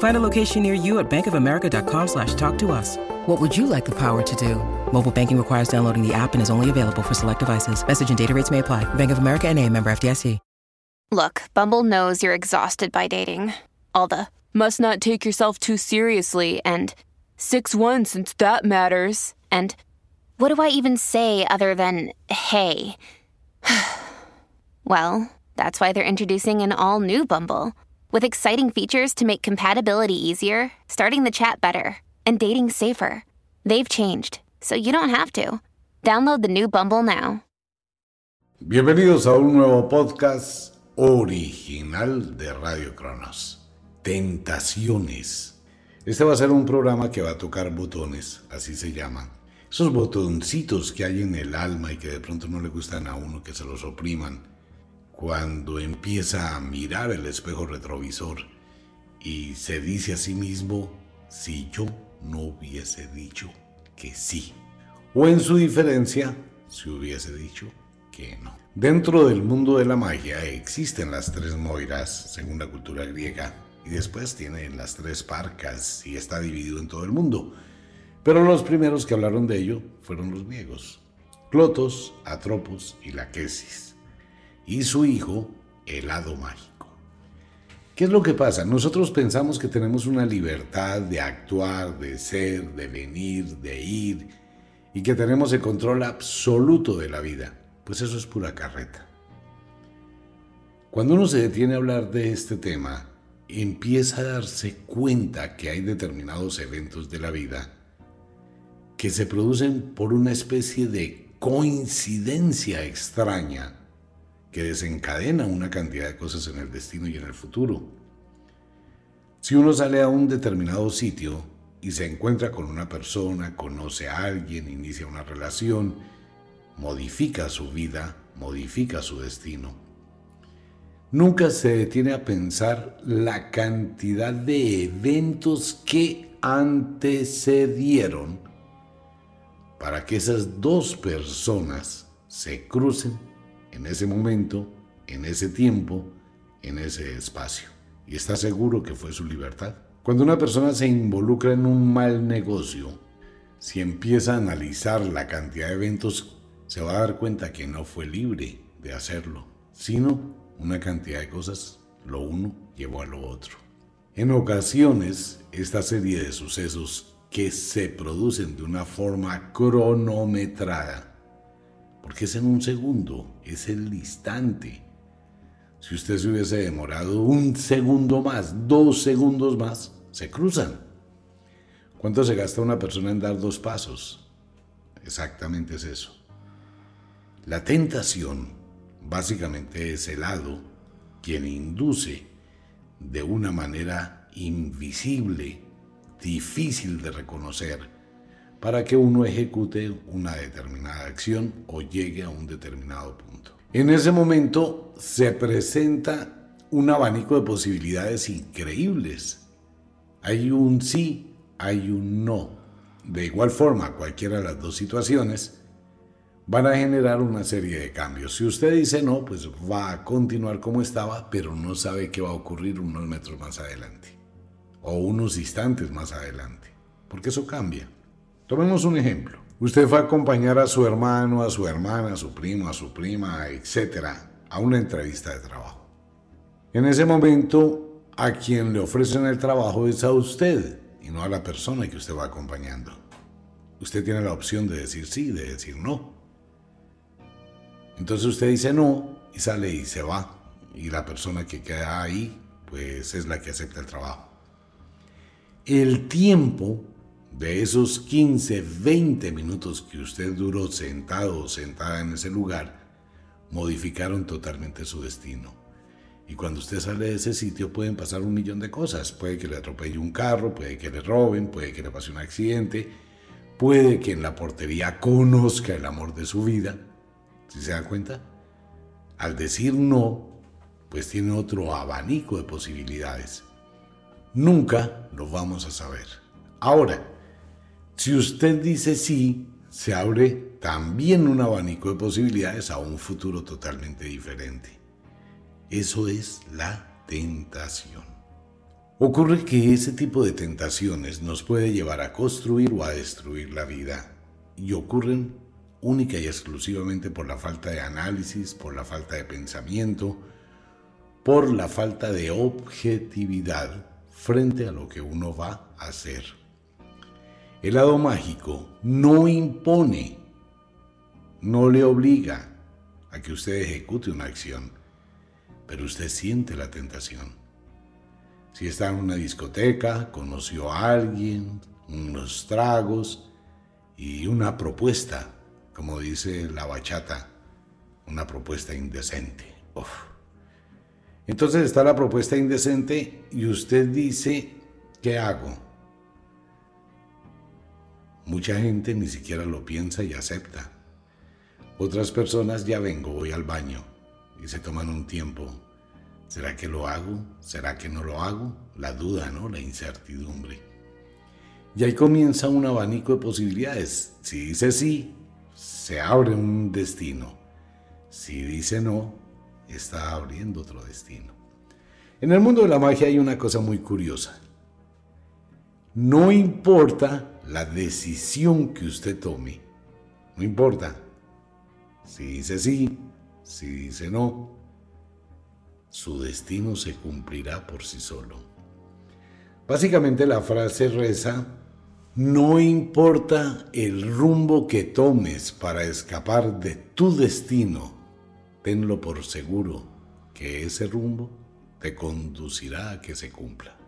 Find a location near you at bankofamerica.com slash talk to us. What would you like the power to do? Mobile banking requires downloading the app and is only available for select devices. Message and data rates may apply. Bank of America and a member FDIC. Look, Bumble knows you're exhausted by dating. All the must not take yourself too seriously and 6-1 since that matters. And what do I even say other than hey? well, that's why they're introducing an all new Bumble with exciting features to make compatibility easier, starting the chat better, and dating safer. They've changed, so you don't have to. Download the new Bumble now. Bienvenidos a un nuevo podcast original de Radio Cronos. Tentaciones. Este va a ser un programa que va a tocar botones, así se llaman. Esos botoncitos que hay en el alma y que de pronto no le gustan a uno que se los opriman cuando empieza a mirar el espejo retrovisor y se dice a sí mismo, si yo no hubiese dicho que sí. O en su diferencia, si hubiese dicho que no. Dentro del mundo de la magia existen las tres moiras, según la cultura griega, y después tienen las tres parcas y está dividido en todo el mundo. Pero los primeros que hablaron de ello fueron los griegos, Clotos, Atropos y Laquesis y su hijo, el hado mágico. ¿Qué es lo que pasa? Nosotros pensamos que tenemos una libertad de actuar, de ser, de venir, de ir, y que tenemos el control absoluto de la vida. Pues eso es pura carreta. Cuando uno se detiene a hablar de este tema, empieza a darse cuenta que hay determinados eventos de la vida que se producen por una especie de coincidencia extraña que desencadena una cantidad de cosas en el destino y en el futuro. Si uno sale a un determinado sitio y se encuentra con una persona, conoce a alguien, inicia una relación, modifica su vida, modifica su destino, nunca se detiene a pensar la cantidad de eventos que antecedieron para que esas dos personas se crucen en ese momento, en ese tiempo, en ese espacio. Y está seguro que fue su libertad. Cuando una persona se involucra en un mal negocio, si empieza a analizar la cantidad de eventos, se va a dar cuenta que no fue libre de hacerlo, sino una cantidad de cosas, lo uno llevó a lo otro. En ocasiones, esta serie de sucesos que se producen de una forma cronometrada porque es en un segundo, es el instante. Si usted se hubiese demorado un segundo más, dos segundos más, se cruzan. ¿Cuánto se gasta una persona en dar dos pasos? Exactamente es eso. La tentación básicamente es el hado quien induce de una manera invisible, difícil de reconocer, para que uno ejecute una determinada acción o llegue a un determinado punto. En ese momento se presenta un abanico de posibilidades increíbles. Hay un sí, hay un no. De igual forma, cualquiera de las dos situaciones van a generar una serie de cambios. Si usted dice no, pues va a continuar como estaba, pero no sabe qué va a ocurrir unos metros más adelante o unos instantes más adelante, porque eso cambia. Tomemos un ejemplo. Usted fue a acompañar a su hermano, a su hermana, a su primo, a su prima, etcétera, a una entrevista de trabajo. En ese momento, a quien le ofrecen el trabajo es a usted y no a la persona que usted va acompañando. Usted tiene la opción de decir sí, de decir no. Entonces usted dice no y sale y se va. y la persona que queda ahí pues es la que acepta el trabajo. El tiempo de esos 15, 20 minutos que usted duró sentado o sentada en ese lugar modificaron totalmente su destino. Y cuando usted sale de ese sitio pueden pasar un millón de cosas. Puede que le atropelle un carro, puede que le roben, puede que le pase un accidente, puede que en la portería conozca el amor de su vida. ¿Si se dan cuenta? Al decir no, pues tiene otro abanico de posibilidades. Nunca lo vamos a saber. Ahora, si usted dice sí, se abre también un abanico de posibilidades a un futuro totalmente diferente. Eso es la tentación. Ocurre que ese tipo de tentaciones nos puede llevar a construir o a destruir la vida y ocurren única y exclusivamente por la falta de análisis, por la falta de pensamiento, por la falta de objetividad frente a lo que uno va a hacer. El lado mágico no impone, no le obliga a que usted ejecute una acción, pero usted siente la tentación. Si está en una discoteca, conoció a alguien, unos tragos y una propuesta, como dice la bachata, una propuesta indecente. Entonces está la propuesta indecente y usted dice, ¿qué hago? Mucha gente ni siquiera lo piensa y acepta. Otras personas ya vengo, voy al baño y se toman un tiempo. ¿Será que lo hago? ¿Será que no lo hago? La duda, ¿no? La incertidumbre. Y ahí comienza un abanico de posibilidades. Si dice sí, se abre un destino. Si dice no, está abriendo otro destino. En el mundo de la magia hay una cosa muy curiosa. No importa la decisión que usted tome, no importa si dice sí, si dice no, su destino se cumplirá por sí solo. Básicamente la frase reza, no importa el rumbo que tomes para escapar de tu destino, tenlo por seguro que ese rumbo te conducirá a que se cumpla.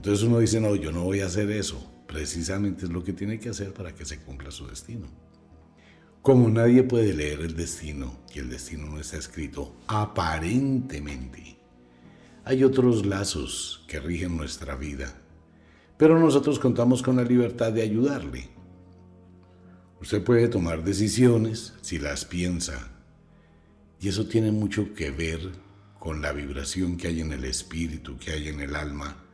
Entonces uno dice, no, yo no voy a hacer eso. Precisamente es lo que tiene que hacer para que se cumpla su destino. Como nadie puede leer el destino y el destino no está escrito aparentemente, hay otros lazos que rigen nuestra vida, pero nosotros contamos con la libertad de ayudarle. Usted puede tomar decisiones si las piensa y eso tiene mucho que ver con la vibración que hay en el espíritu, que hay en el alma,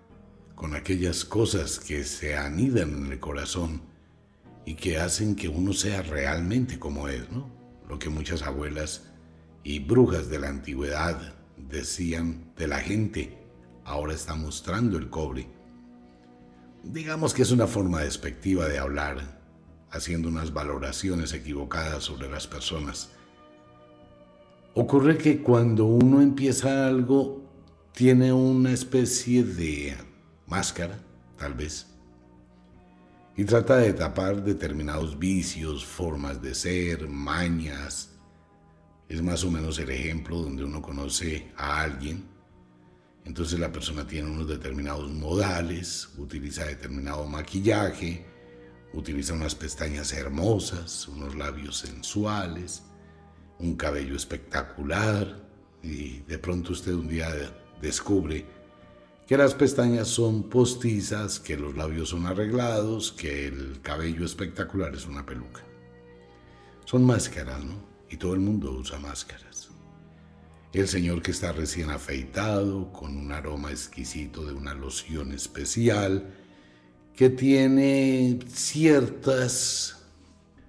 con aquellas cosas que se anidan en el corazón y que hacen que uno sea realmente como es, ¿no? Lo que muchas abuelas y brujas de la antigüedad decían de la gente, ahora está mostrando el cobre. Digamos que es una forma despectiva de hablar, haciendo unas valoraciones equivocadas sobre las personas. Ocurre que cuando uno empieza algo, tiene una especie de máscara, tal vez, y trata de tapar determinados vicios, formas de ser, mañas. Es más o menos el ejemplo donde uno conoce a alguien, entonces la persona tiene unos determinados modales, utiliza determinado maquillaje, utiliza unas pestañas hermosas, unos labios sensuales, un cabello espectacular. Y de pronto usted un día descubre que las pestañas son postizas, que los labios son arreglados, que el cabello espectacular es una peluca. Son máscaras, ¿no? Y todo el mundo usa máscaras. El señor que está recién afeitado, con un aroma exquisito de una loción especial, que tiene ciertas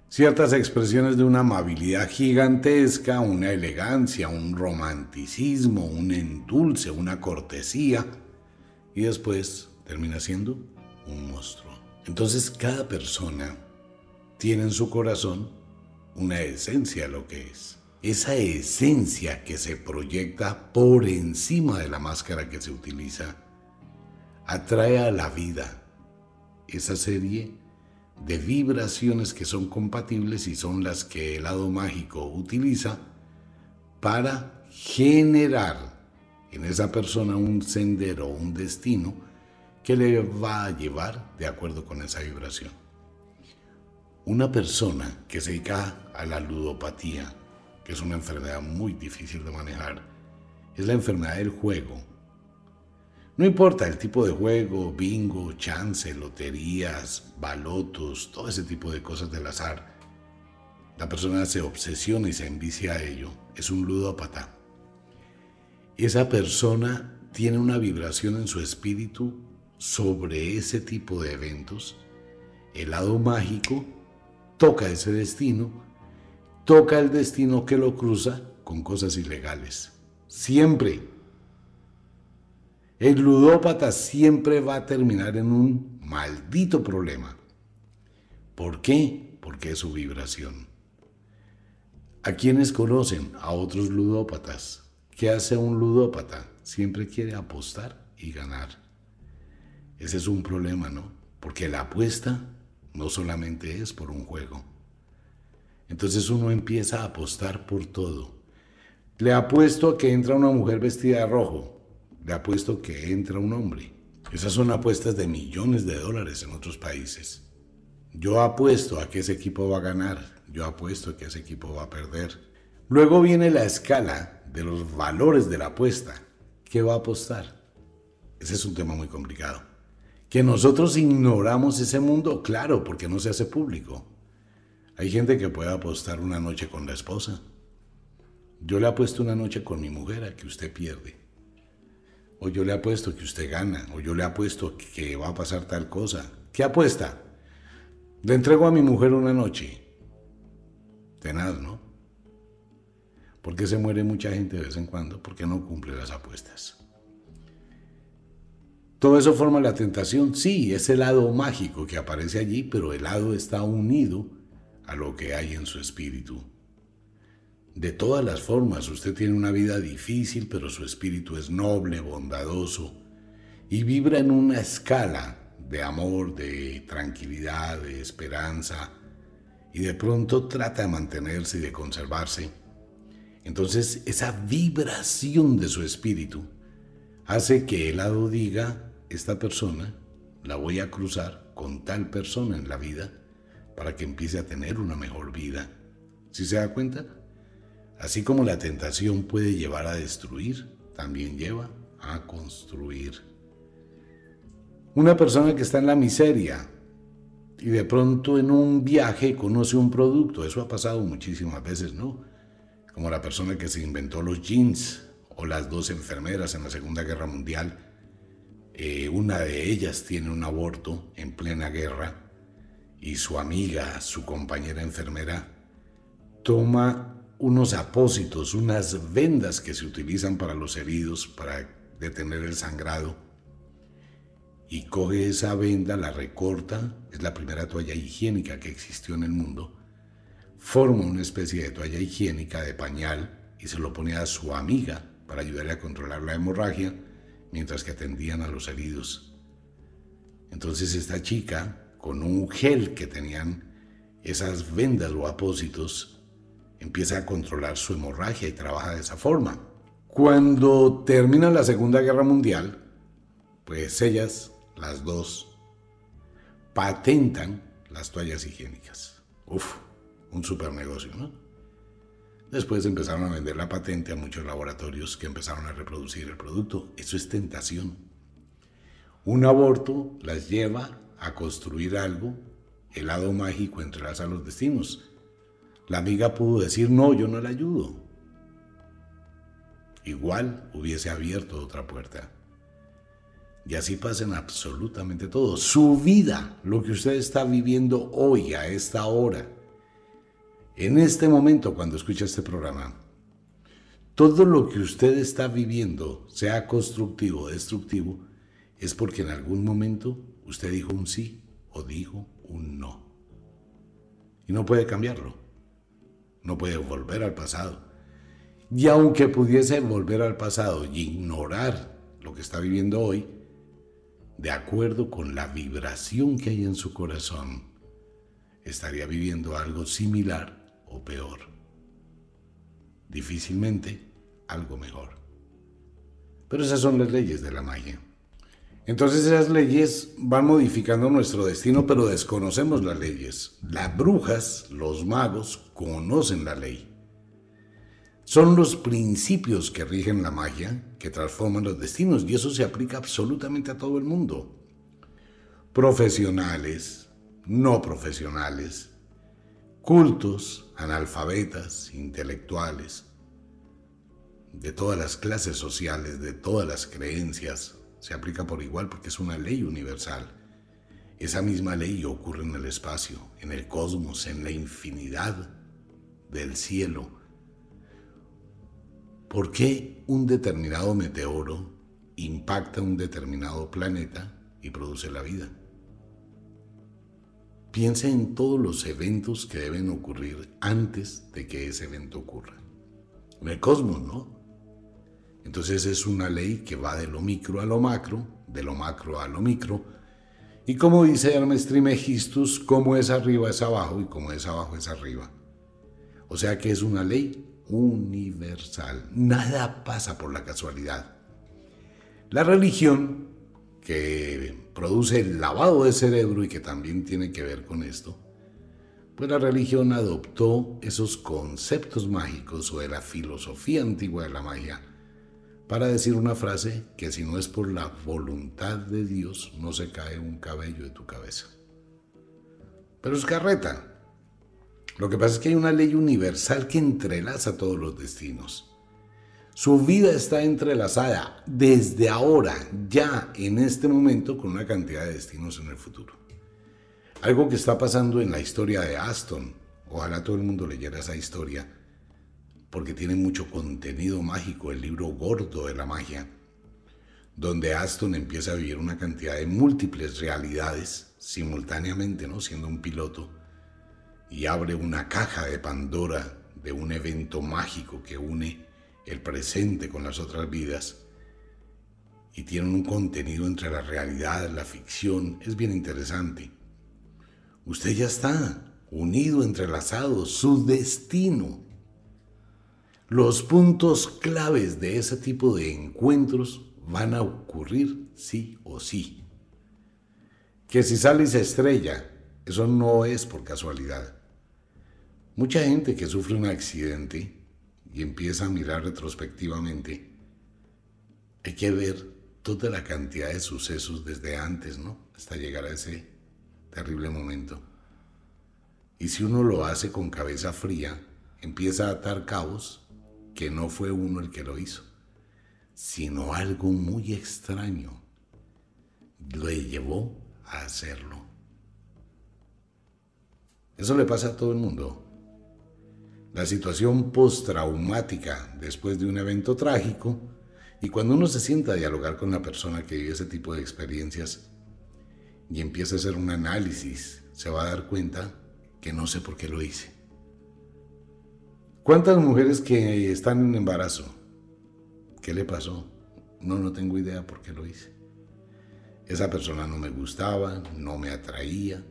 ciertas expresiones de una amabilidad gigantesca, una elegancia, un romanticismo, un endulce, una cortesía, y después termina siendo un monstruo. Entonces cada persona tiene en su corazón una esencia lo que es. Esa esencia que se proyecta por encima de la máscara que se utiliza atrae a la vida esa serie de vibraciones que son compatibles y son las que el lado mágico utiliza para generar en esa persona un sendero, un destino que le va a llevar de acuerdo con esa vibración. Una persona que se dedica a la ludopatía, que es una enfermedad muy difícil de manejar, es la enfermedad del juego. No importa el tipo de juego, bingo, chance, loterías, balotos, todo ese tipo de cosas del azar. La persona se obsesiona y se envicia a ello. Es un ludópata. Esa persona tiene una vibración en su espíritu sobre ese tipo de eventos. El lado mágico toca ese destino, toca el destino que lo cruza con cosas ilegales. Siempre. El ludópata siempre va a terminar en un maldito problema. ¿Por qué? Porque es su vibración. ¿A quienes conocen? A otros ludópatas. ¿Qué hace un ludópata? Siempre quiere apostar y ganar. Ese es un problema, ¿no? Porque la apuesta no solamente es por un juego. Entonces uno empieza a apostar por todo. Le apuesto a que entra una mujer vestida de rojo. Le apuesto que entra un hombre. Esas son apuestas de millones de dólares en otros países. Yo apuesto a que ese equipo va a ganar. Yo apuesto a que ese equipo va a perder. Luego viene la escala de los valores de la apuesta. ¿Qué va a apostar? Ese es un tema muy complicado. Que nosotros ignoramos ese mundo, claro, porque no se hace público. Hay gente que puede apostar una noche con la esposa, yo le apuesto una noche con mi mujer a que usted pierde. O yo le apuesto que usted gana. O yo le apuesto que va a pasar tal cosa. ¿Qué apuesta? Le entrego a mi mujer una noche. Tenaz, ¿no? ¿Por qué se muere mucha gente de vez en cuando? Porque no cumple las apuestas. Todo eso forma la tentación. Sí, es el lado mágico que aparece allí, pero el lado está unido a lo que hay en su espíritu. De todas las formas, usted tiene una vida difícil, pero su espíritu es noble, bondadoso y vibra en una escala de amor, de tranquilidad, de esperanza y de pronto trata de mantenerse y de conservarse. Entonces esa vibración de su espíritu hace que el lado diga, esta persona la voy a cruzar con tal persona en la vida para que empiece a tener una mejor vida. ¿Sí se da cuenta? Así como la tentación puede llevar a destruir, también lleva a construir. Una persona que está en la miseria y de pronto en un viaje conoce un producto, eso ha pasado muchísimas veces, ¿no? Como la persona que se inventó los jeans o las dos enfermeras en la Segunda Guerra Mundial. Eh, una de ellas tiene un aborto en plena guerra y su amiga, su compañera enfermera, toma unos apósitos, unas vendas que se utilizan para los heridos, para detener el sangrado. Y coge esa venda, la recorta, es la primera toalla higiénica que existió en el mundo, forma una especie de toalla higiénica de pañal y se lo pone a su amiga para ayudarle a controlar la hemorragia mientras que atendían a los heridos. Entonces esta chica, con un gel que tenían esas vendas o apósitos, empieza a controlar su hemorragia y trabaja de esa forma. Cuando termina la Segunda Guerra Mundial, pues ellas, las dos, patentan las toallas higiénicas. Uf, un super negocio, ¿no? Después empezaron a vender la patente a muchos laboratorios que empezaron a reproducir el producto. Eso es tentación. Un aborto las lleva a construir algo, el lado mágico entrelaza los destinos. La amiga pudo decir, no, yo no la ayudo. Igual hubiese abierto otra puerta. Y así pasa en absolutamente todo. Su vida, lo que usted está viviendo hoy, a esta hora, en este momento cuando escucha este programa, todo lo que usted está viviendo, sea constructivo o destructivo, es porque en algún momento usted dijo un sí o dijo un no. Y no puede cambiarlo no puede volver al pasado. Y aunque pudiese volver al pasado y ignorar lo que está viviendo hoy, de acuerdo con la vibración que hay en su corazón, estaría viviendo algo similar o peor. Difícilmente algo mejor. Pero esas son las leyes de la magia. Entonces esas leyes van modificando nuestro destino, pero desconocemos las leyes. Las brujas, los magos, conocen la ley. Son los principios que rigen la magia que transforman los destinos y eso se aplica absolutamente a todo el mundo. Profesionales, no profesionales, cultos, analfabetas, intelectuales, de todas las clases sociales, de todas las creencias, se aplica por igual porque es una ley universal. Esa misma ley ocurre en el espacio, en el cosmos, en la infinidad del cielo. ¿Por qué un determinado meteoro impacta un determinado planeta y produce la vida? Piensa en todos los eventos que deben ocurrir antes de que ese evento ocurra. En el cosmos, ¿no? Entonces es una ley que va de lo micro a lo macro, de lo macro a lo micro. Y como dice Hermes Trismegistus, como es arriba es abajo y como es abajo es arriba. O sea que es una ley universal. Nada pasa por la casualidad. La religión, que produce el lavado de cerebro y que también tiene que ver con esto, pues la religión adoptó esos conceptos mágicos o de la filosofía antigua de la magia para decir una frase que si no es por la voluntad de Dios no se cae un cabello de tu cabeza. Pero es carreta. Lo que pasa es que hay una ley universal que entrelaza todos los destinos. Su vida está entrelazada desde ahora, ya en este momento, con una cantidad de destinos en el futuro. Algo que está pasando en la historia de Aston. Ojalá todo el mundo leyera esa historia porque tiene mucho contenido mágico, el libro gordo de la magia, donde Aston empieza a vivir una cantidad de múltiples realidades simultáneamente, ¿no? siendo un piloto, y abre una caja de Pandora de un evento mágico que une el presente con las otras vidas y tiene un contenido entre la realidad, la ficción, es bien interesante. Usted ya está unido, entrelazado, su destino los puntos claves de ese tipo de encuentros van a ocurrir sí o sí. Que si sale y se estrella, eso no es por casualidad. Mucha gente que sufre un accidente y empieza a mirar retrospectivamente, hay que ver toda la cantidad de sucesos desde antes, ¿no? Hasta llegar a ese terrible momento. Y si uno lo hace con cabeza fría, empieza a atar cabos que no fue uno el que lo hizo, sino algo muy extraño lo llevó a hacerlo. Eso le pasa a todo el mundo. La situación postraumática después de un evento trágico y cuando uno se sienta a dialogar con la persona que vive ese tipo de experiencias y empieza a hacer un análisis, se va a dar cuenta que no sé por qué lo hice. ¿Cuántas mujeres que están en embarazo? ¿Qué le pasó? No, no tengo idea por qué lo hice. Esa persona no me gustaba, no me atraía.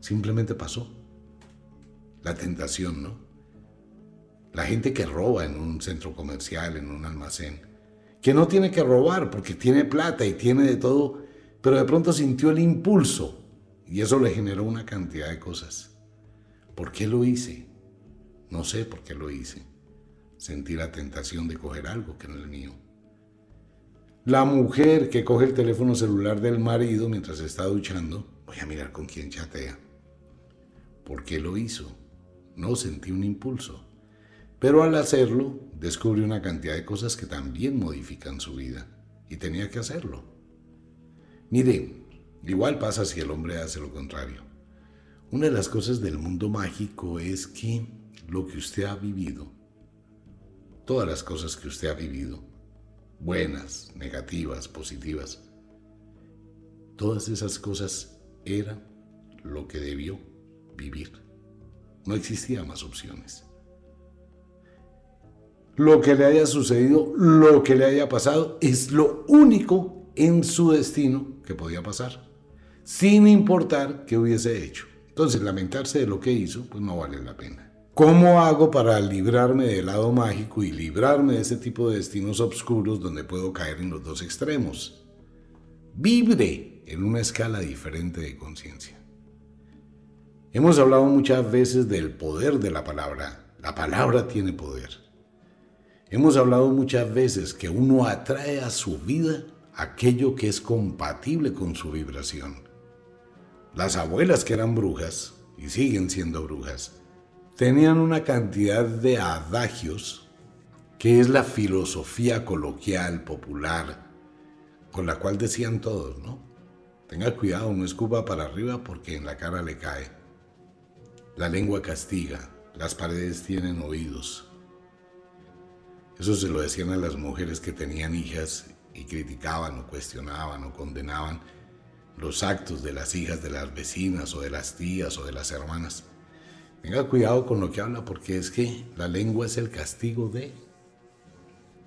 Simplemente pasó. La tentación, ¿no? La gente que roba en un centro comercial, en un almacén, que no tiene que robar porque tiene plata y tiene de todo, pero de pronto sintió el impulso y eso le generó una cantidad de cosas. ¿Por qué lo hice? No sé por qué lo hice. Sentí la tentación de coger algo que no es mío. La mujer que coge el teléfono celular del marido mientras está duchando, voy a mirar con quién chatea. ¿Por qué lo hizo? No sentí un impulso. Pero al hacerlo, descubrí una cantidad de cosas que también modifican su vida. Y tenía que hacerlo. Mire, igual pasa si el hombre hace lo contrario. Una de las cosas del mundo mágico es que lo que usted ha vivido, todas las cosas que usted ha vivido, buenas, negativas, positivas, todas esas cosas eran lo que debió vivir. No existía más opciones. Lo que le haya sucedido, lo que le haya pasado, es lo único en su destino que podía pasar, sin importar qué hubiese hecho. Entonces, lamentarse de lo que hizo, pues no vale la pena. ¿Cómo hago para librarme del lado mágico y librarme de ese tipo de destinos oscuros donde puedo caer en los dos extremos? Vibre en una escala diferente de conciencia. Hemos hablado muchas veces del poder de la palabra. La palabra tiene poder. Hemos hablado muchas veces que uno atrae a su vida aquello que es compatible con su vibración. Las abuelas que eran brujas, y siguen siendo brujas, tenían una cantidad de adagios que es la filosofía coloquial, popular, con la cual decían todos, ¿no? Tenga cuidado, no escupa para arriba porque en la cara le cae. La lengua castiga, las paredes tienen oídos. Eso se lo decían a las mujeres que tenían hijas y criticaban o cuestionaban o condenaban los actos de las hijas de las vecinas o de las tías o de las hermanas. Tenga cuidado con lo que habla porque es que la lengua es el castigo de...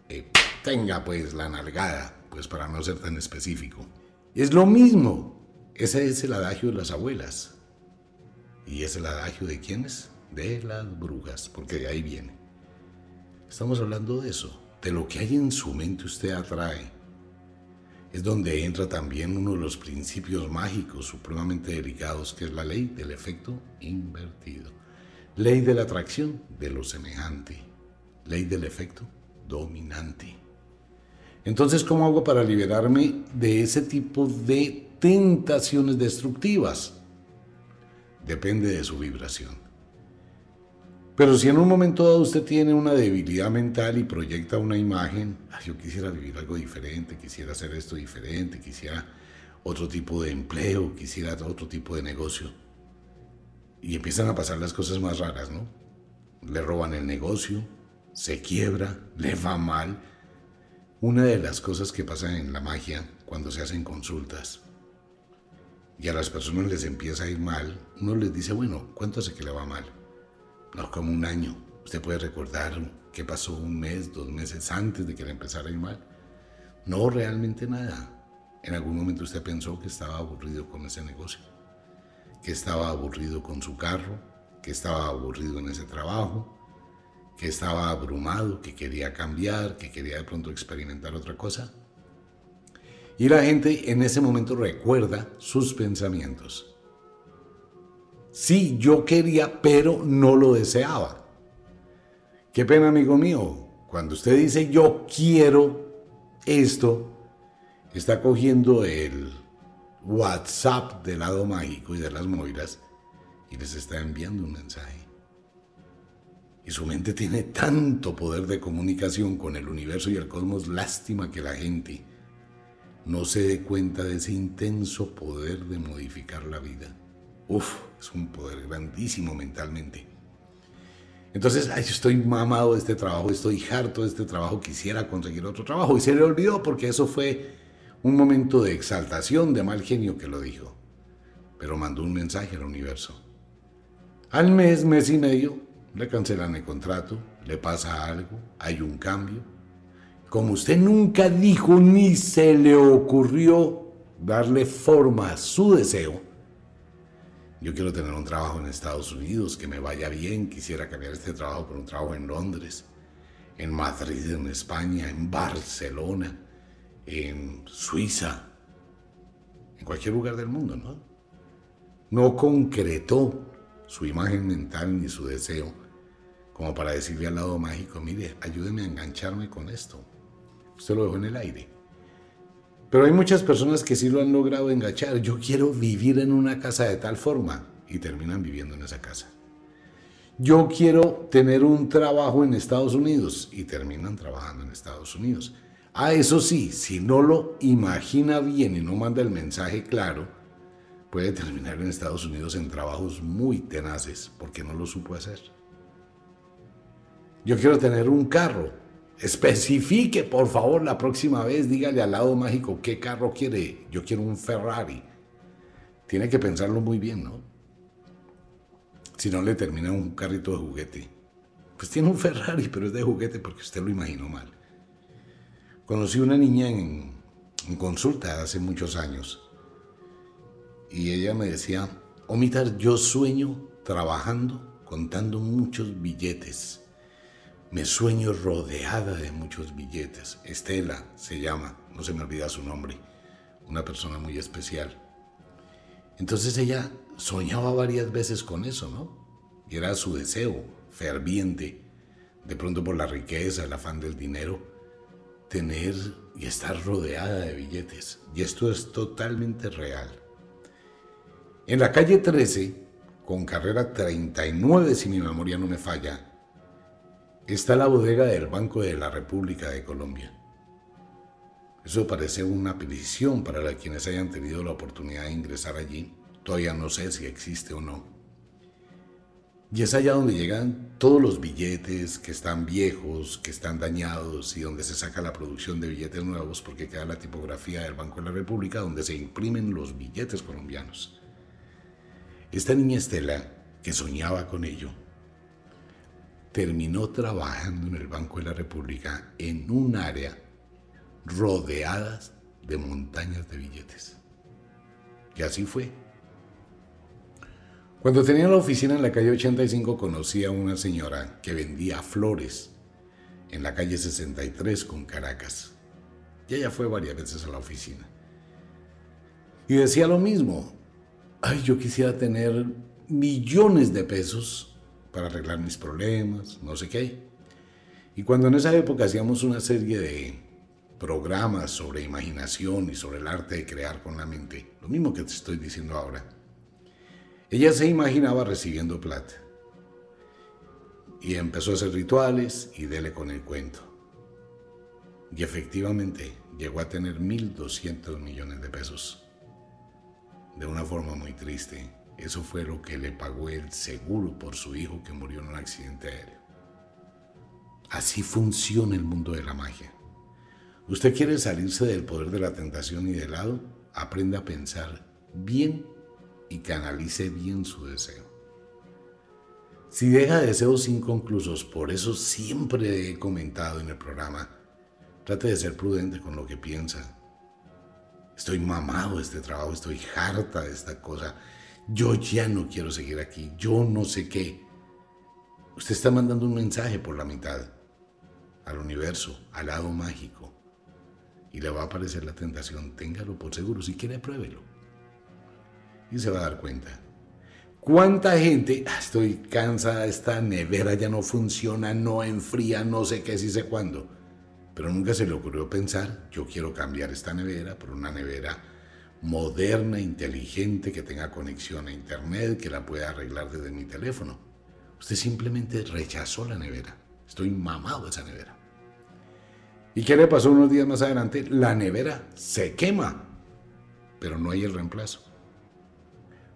Eh, tenga pues la nalgada, pues para no ser tan específico. Es lo mismo. Ese es el adagio de las abuelas. ¿Y es el adagio de quiénes? De las brujas, porque de ahí viene. Estamos hablando de eso, de lo que hay en su mente usted atrae. Es donde entra también uno de los principios mágicos supremamente delicados, que es la ley del efecto invertido. Ley de la atracción de lo semejante. Ley del efecto dominante. Entonces, ¿cómo hago para liberarme de ese tipo de tentaciones destructivas? Depende de su vibración. Pero si en un momento dado usted tiene una debilidad mental y proyecta una imagen, yo quisiera vivir algo diferente, quisiera hacer esto diferente, quisiera otro tipo de empleo, quisiera otro tipo de negocio, y empiezan a pasar las cosas más raras, ¿no? Le roban el negocio, se quiebra, le va mal. Una de las cosas que pasa en la magia cuando se hacen consultas y a las personas les empieza a ir mal, uno les dice, bueno, ¿cuánto hace que le va mal? No, como un año. Usted puede recordar qué pasó un mes, dos meses antes de que le empezara a ir mal. No, realmente nada. En algún momento usted pensó que estaba aburrido con ese negocio que estaba aburrido con su carro, que estaba aburrido en ese trabajo, que estaba abrumado, que quería cambiar, que quería de pronto experimentar otra cosa. Y la gente en ese momento recuerda sus pensamientos. Sí, yo quería, pero no lo deseaba. Qué pena, amigo mío. Cuando usted dice yo quiero esto, está cogiendo el WhatsApp del lado mágico y de las moiras y les está enviando un mensaje. Y su mente tiene tanto poder de comunicación con el universo y el cosmos, lástima que la gente no se dé cuenta de ese intenso poder de modificar la vida. Uf, es un poder grandísimo mentalmente. Entonces, ay, estoy mamado de este trabajo, estoy harto de este trabajo, quisiera conseguir otro trabajo. Y se le olvidó porque eso fue un momento de exaltación, de mal genio que lo dijo, pero mandó un mensaje al universo. Al mes, mes y medio, le cancelan el contrato, le pasa algo, hay un cambio. Como usted nunca dijo ni se le ocurrió darle forma a su deseo, yo quiero tener un trabajo en Estados Unidos, que me vaya bien, quisiera cambiar este trabajo por un trabajo en Londres, en Madrid, en España, en Barcelona en Suiza, en cualquier lugar del mundo, ¿no? No concretó su imagen mental ni su deseo como para decirle al lado mágico, mire, ayúdeme a engancharme con esto. Usted lo dejó en el aire. Pero hay muchas personas que sí lo han logrado enganchar. Yo quiero vivir en una casa de tal forma y terminan viviendo en esa casa. Yo quiero tener un trabajo en Estados Unidos y terminan trabajando en Estados Unidos. Ah, eso sí, si no lo imagina bien y no manda el mensaje claro, puede terminar en Estados Unidos en trabajos muy tenaces porque no lo supo hacer. Yo quiero tener un carro. Especifique, por favor, la próxima vez, dígale al lado mágico qué carro quiere. Yo quiero un Ferrari. Tiene que pensarlo muy bien, ¿no? Si no le termina un carrito de juguete. Pues tiene un Ferrari, pero es de juguete porque usted lo imaginó mal. Conocí una niña en, consulta hace muchos años y ella me decía, Omitar, yo sueño trabajando contando muchos billetes. Me sueño rodeada de muchos billetes. Estela se llama, no se me olvida su nombre, una persona muy especial. Entonces ella soñaba varias veces con eso, ¿no? Y era su deseo ferviente, de pronto por la riqueza, el afán del dinero, tener y estar rodeada de billetes. Y esto es totalmente real. En la calle 13, con carrera 39, si mi memoria no me falla, está la bodega del Banco de la República de Colombia. Eso parece una petición para quienes hayan tenido la oportunidad de ingresar allí. Todavía no sé si existe o no. Y es allá donde llegan todos los billetes que están viejos, que están dañados y donde se saca la producción de billetes nuevos porque queda la tipografía del Banco de la República donde se imprimen los billetes colombianos. Esta niña Estela, que soñaba con ello, terminó trabajando en el Banco de la República en un área rodeada de montañas de billetes. Y así fue. Cuando tenía la oficina en la calle 85 conocí a una señora que vendía flores en la calle 63 con Caracas. Y ella fue varias veces a la oficina. Y decía lo mismo, ay, yo quisiera tener millones de pesos para arreglar mis problemas, no sé qué. Y cuando en esa época hacíamos una serie de programas sobre imaginación y sobre el arte de crear con la mente, lo mismo que te estoy diciendo ahora, ella se imaginaba recibiendo plata. Y empezó a hacer rituales y dele con el cuento. Y efectivamente llegó a tener 1.200 millones de pesos de una forma muy triste. Eso fue lo que le pagó el seguro por su hijo que murió en un accidente aéreo. Así funciona el mundo de la magia. ¿Usted quiere salirse del poder de la tentación y del lado? Aprenda a pensar bien y canalice bien su deseo. Si deja deseos inconclusos, por eso siempre he comentado en el programa, trate de ser prudente con lo que piensa, Estoy mamado de este trabajo, estoy harta de esta cosa. Yo ya no quiero seguir aquí, yo no sé qué. Usted está mandando un mensaje por la mitad al universo, al lado mágico. Y le va a aparecer la tentación. Téngalo por seguro. Si quiere, pruébelo. Y se va a dar cuenta. ¿Cuánta gente? Ah, estoy cansada, esta nevera ya no funciona, no enfría, no sé qué, si sé cuándo pero nunca se le ocurrió pensar, yo quiero cambiar esta nevera por una nevera moderna, inteligente, que tenga conexión a Internet, que la pueda arreglar desde mi teléfono. Usted simplemente rechazó la nevera. Estoy mamado de esa nevera. ¿Y qué le pasó unos días más adelante? La nevera se quema, pero no hay el reemplazo.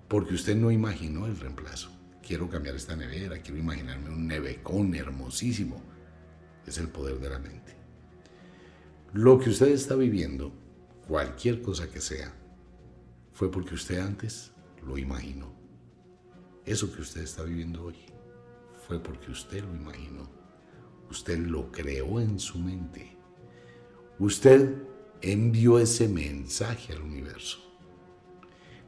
Porque usted no imaginó el reemplazo. Quiero cambiar esta nevera, quiero imaginarme un nevecón hermosísimo. Es el poder de la mente. Lo que usted está viviendo, cualquier cosa que sea, fue porque usted antes lo imaginó. Eso que usted está viviendo hoy fue porque usted lo imaginó. Usted lo creó en su mente. Usted envió ese mensaje al universo.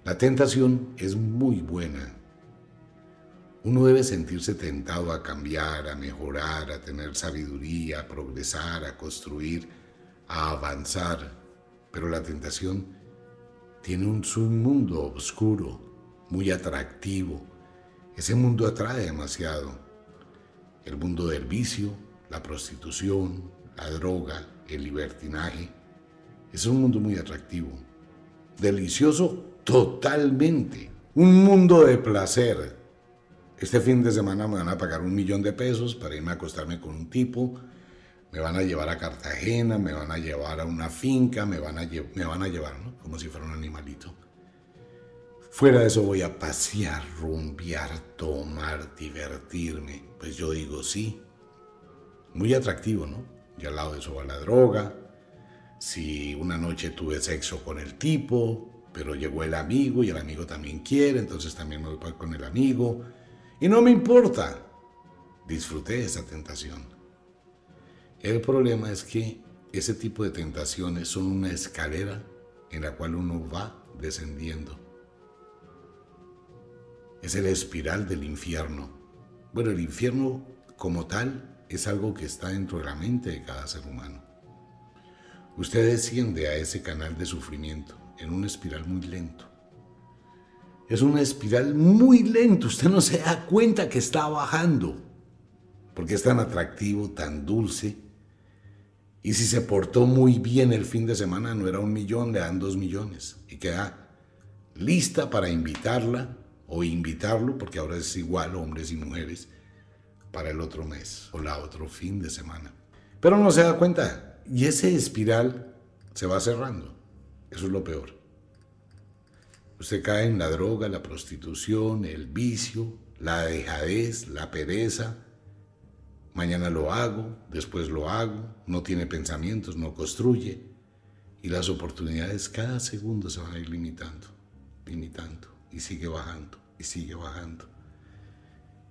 La tentación es muy buena. Uno debe sentirse tentado a cambiar, a mejorar, a tener sabiduría, a progresar, a construir a avanzar, pero la tentación tiene un submundo oscuro, muy atractivo. Ese mundo atrae demasiado. El mundo del vicio, la prostitución, la droga, el libertinaje. Es un mundo muy atractivo. Delicioso totalmente. Un mundo de placer. Este fin de semana me van a pagar un millón de pesos para irme a acostarme con un tipo me van a llevar a Cartagena, me van a llevar a una finca, me van a, me van a llevar, ¿no? Como si fuera un animalito. Fuera de eso voy a pasear, rumbear, tomar, divertirme. Pues yo digo sí. Muy atractivo, ¿no? Y al lado de eso va la droga. Si una noche tuve sexo con el tipo, pero llegó el amigo y el amigo también quiere, entonces también me voy con el amigo. Y no me importa. Disfruté esa tentación. El problema es que ese tipo de tentaciones son una escalera en la cual uno va descendiendo. Es el espiral del infierno. Bueno, el infierno como tal es algo que está dentro de la mente de cada ser humano. Usted desciende a ese canal de sufrimiento en una espiral muy lento. Es una espiral muy lenta, usted no se da cuenta que está bajando, porque es tan atractivo, tan dulce. Y si se portó muy bien el fin de semana, no era un millón, le dan dos millones. Y queda lista para invitarla o invitarlo, porque ahora es igual hombres y mujeres, para el otro mes o la otro fin de semana. Pero no se da cuenta y ese espiral se va cerrando. Eso es lo peor. Usted cae en la droga, la prostitución, el vicio, la dejadez, la pereza. Mañana lo hago, después lo hago, no tiene pensamientos, no construye. Y las oportunidades cada segundo se van a ir limitando, limitando, y sigue bajando, y sigue bajando.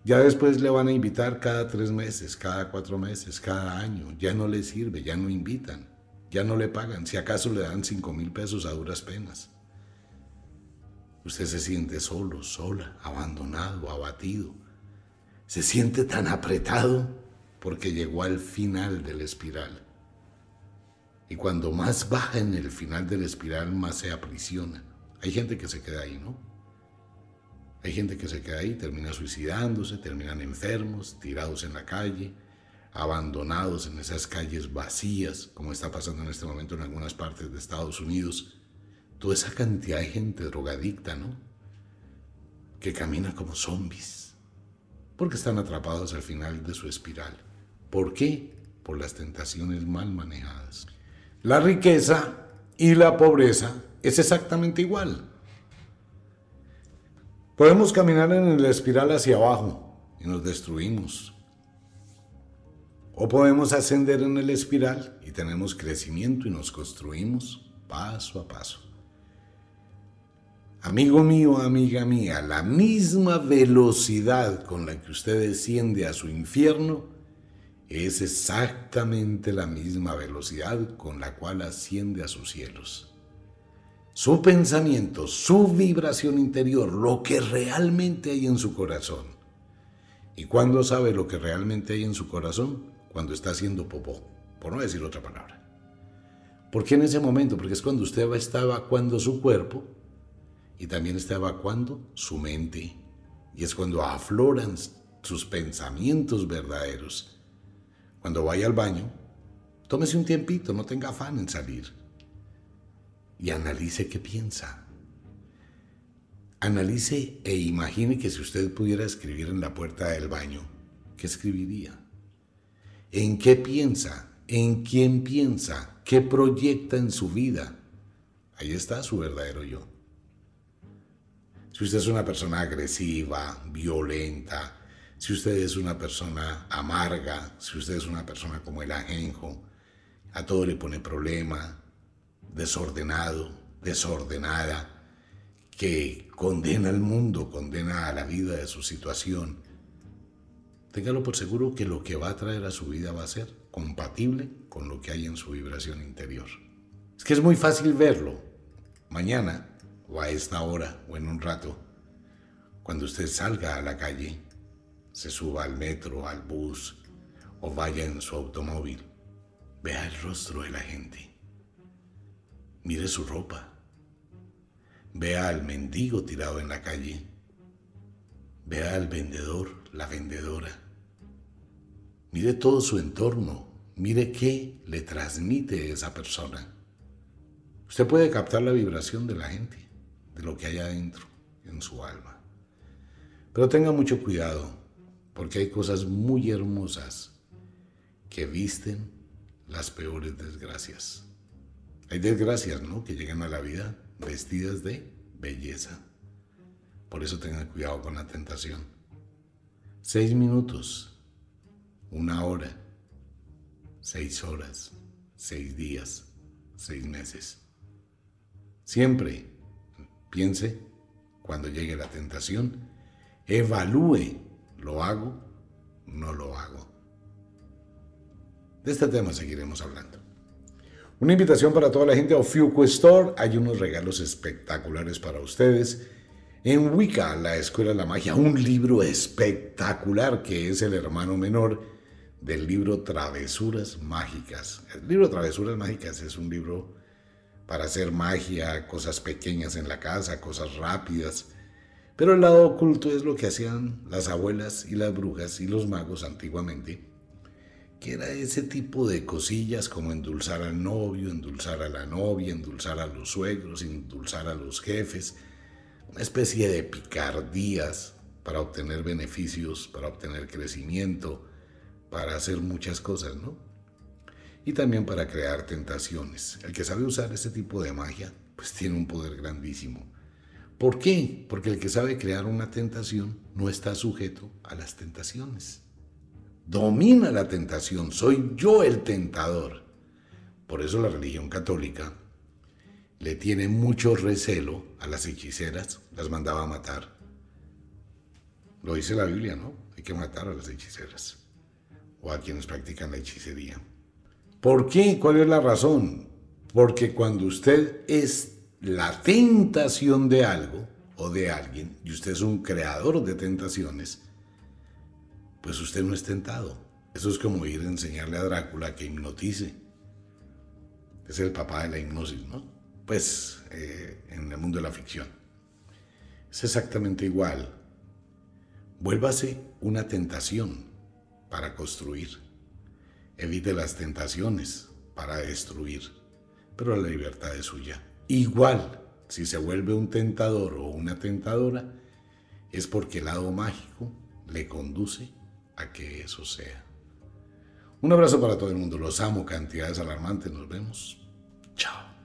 Ya después le van a invitar cada tres meses, cada cuatro meses, cada año. Ya no le sirve, ya no invitan, ya no le pagan. Si acaso le dan cinco mil pesos a duras penas. Usted se siente solo, sola, abandonado, abatido. Se siente tan apretado porque llegó al final de la espiral. Y cuando más baja en el final de la espiral, más se aprisiona. Hay gente que se queda ahí, ¿no? Hay gente que se queda ahí, termina suicidándose, terminan enfermos, tirados en la calle, abandonados en esas calles vacías, como está pasando en este momento en algunas partes de Estados Unidos. Toda esa cantidad de gente drogadicta, ¿no? Que camina como zombies, porque están atrapados al final de su espiral. ¿Por qué? Por las tentaciones mal manejadas. La riqueza y la pobreza es exactamente igual. Podemos caminar en el espiral hacia abajo y nos destruimos. O podemos ascender en el espiral y tenemos crecimiento y nos construimos paso a paso. Amigo mío, amiga mía, la misma velocidad con la que usted desciende a su infierno es exactamente la misma velocidad con la cual asciende a sus cielos su pensamiento, su vibración interior, lo que realmente hay en su corazón. ¿Y cuándo sabe lo que realmente hay en su corazón? Cuando está haciendo popó, por no decir otra palabra. ¿Por qué en ese momento? Porque es cuando usted está evacuando su cuerpo y también está evacuando su mente. Y es cuando afloran sus pensamientos verdaderos. Cuando vaya al baño, tómese un tiempito, no tenga afán en salir y analice qué piensa. Analice e imagine que si usted pudiera escribir en la puerta del baño, ¿qué escribiría? ¿En qué piensa? ¿En quién piensa? ¿Qué proyecta en su vida? Ahí está su verdadero yo. Si usted es una persona agresiva, violenta, si usted es una persona amarga, si usted es una persona como el ajenjo, a todo le pone problema, desordenado, desordenada, que condena al mundo, condena a la vida de su situación, téngalo por seguro que lo que va a traer a su vida va a ser compatible con lo que hay en su vibración interior. Es que es muy fácil verlo. Mañana, o a esta hora, o en un rato, cuando usted salga a la calle, se suba al metro, al bus, o vaya en su automóvil, vea el rostro de la gente Mire su ropa. Vea al mendigo tirado en la calle. Vea al vendedor, la vendedora. Mire todo su entorno. Mire qué le transmite esa persona. Usted puede captar la vibración de la gente, de lo que hay adentro, en su alma. Pero tenga mucho cuidado, porque hay cosas muy hermosas que visten las peores desgracias. Hay desgracias, ¿no? Que llegan a la vida vestidas de belleza. Por eso tengan cuidado con la tentación. Seis minutos, una hora, seis horas, seis días, seis meses. Siempre piense cuando llegue la tentación, evalúe, ¿lo hago? ¿No lo hago? De este tema seguiremos hablando. Una invitación para toda la gente a Ofiuco Store. Hay unos regalos espectaculares para ustedes En Wicca, la Escuela de la Magia, un libro espectacular que es el hermano menor del libro Travesuras Mágicas. El libro Travesuras Mágicas es un libro para hacer magia, cosas pequeñas en la casa, cosas rápidas. Pero el lado oculto es lo que hacían las abuelas y las brujas y los magos antiguamente, que era ese tipo de cosillas como endulzar al novio, endulzar a la novia, endulzar a los suegros, endulzar a los jefes, una especie de picardías para obtener beneficios, para obtener crecimiento, para hacer muchas cosas, ¿no? Y también para crear tentaciones. El que sabe usar ese tipo de magia, pues tiene un poder grandísimo. ¿Por qué? Porque el que sabe crear una tentación no está sujeto a las tentaciones. Domina la tentación, soy yo el tentador. Por eso la religión católica le tiene mucho recelo a las hechiceras, las mandaba a matar. Lo dice la Biblia, ¿no? Hay que matar a las hechiceras o a quienes practican la hechicería. ¿Por qué? ¿Cuál es la razón? Porque cuando usted es la tentación de algo o de alguien, y usted es un creador de tentaciones, pues usted no es tentado. Eso es como ir a enseñarle a Drácula que hipnotice. Es el papá de la hipnosis, ¿no? pues eh, en el mundo de la ficción. Es exactamente igual. Vuélvase una tentación para construir. Evite las tentaciones para destruir. Pero la libertad es suya. Igual, si se vuelve un tentador o una tentadora, es porque el lado mágico le conduce a que eso sea. Un abrazo para todo el mundo. Los amo, cantidades alarmantes. Nos vemos. Chao.